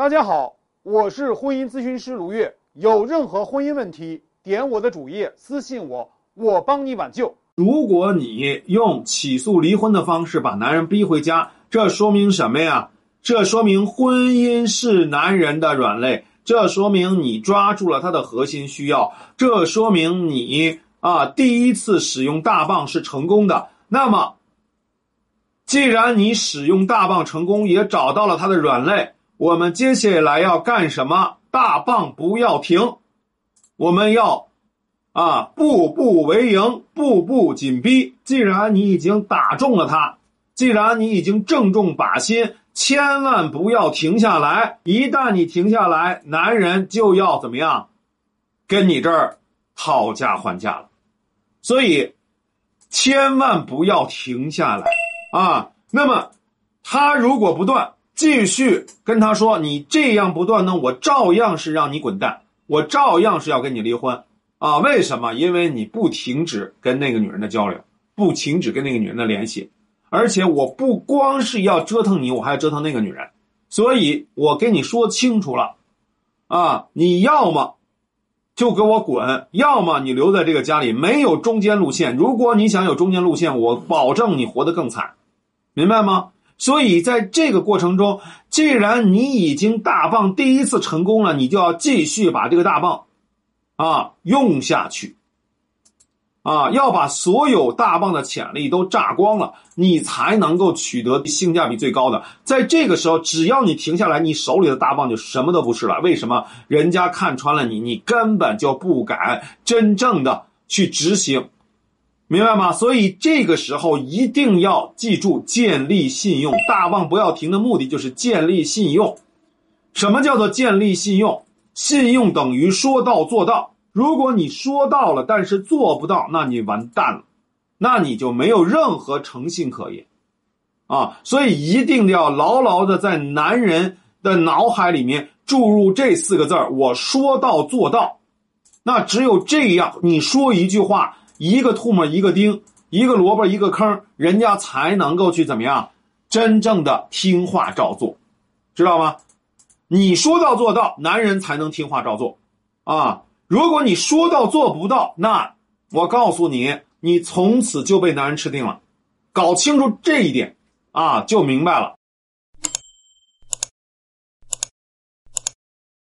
大家好，我是婚姻咨询师卢月。有任何婚姻问题，点我的主页私信我，我帮你挽救。如果你用起诉离婚的方式把男人逼回家，这说明什么呀？这说明婚姻是男人的软肋，这说明你抓住了他的核心需要，这说明你啊第一次使用大棒是成功的。那么，既然你使用大棒成功，也找到了他的软肋。我们接下来要干什么？大棒不要停，我们要啊，步步为营，步步紧逼。既然你已经打中了他，既然你已经正中靶心，千万不要停下来。一旦你停下来，男人就要怎么样？跟你这儿讨价还价了。所以，千万不要停下来啊。那么，他如果不断。继续跟他说：“你这样不断呢，我照样是让你滚蛋，我照样是要跟你离婚啊！为什么？因为你不停止跟那个女人的交流，不停止跟那个女人的联系，而且我不光是要折腾你，我还要折腾那个女人。所以我跟你说清楚了，啊，你要么就给我滚，要么你留在这个家里，没有中间路线。如果你想有中间路线，我保证你活得更惨，明白吗？”所以，在这个过程中，既然你已经大棒第一次成功了，你就要继续把这个大棒，啊，用下去，啊，要把所有大棒的潜力都榨光了，你才能够取得性价比最高的。在这个时候，只要你停下来，你手里的大棒就什么都不是了。为什么？人家看穿了你，你根本就不敢真正的去执行。明白吗？所以这个时候一定要记住建立信用，大棒不要停的目的就是建立信用。什么叫做建立信用？信用等于说到做到。如果你说到了，但是做不到，那你完蛋了，那你就没有任何诚信可言啊！所以一定要牢牢的在男人的脑海里面注入这四个字儿：我说到做到。那只有这样，你说一句话。一个唾沫一个钉，一个萝卜一个坑，人家才能够去怎么样，真正的听话照做，知道吗？你说到做到，男人才能听话照做，啊！如果你说到做不到，那我告诉你，你从此就被男人吃定了。搞清楚这一点啊，就明白了。